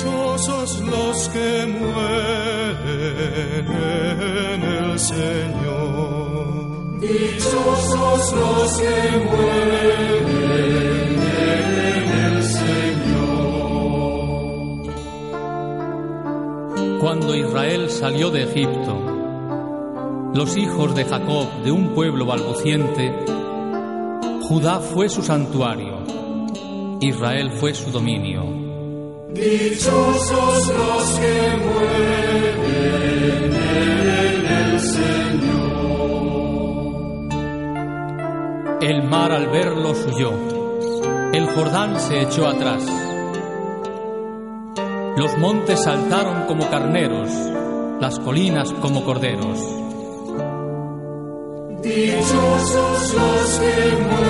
Dichosos los que mueren en el Señor. Dichosos los que mueren en el Señor. Cuando Israel salió de Egipto, los hijos de Jacob de un pueblo balbuciente, Judá fue su santuario, Israel fue su dominio. Dichosos los que mueren en el Señor. El mar al verlo huyó, el Jordán se echó atrás. Los montes saltaron como carneros, las colinas como corderos. Dichosos los que mueren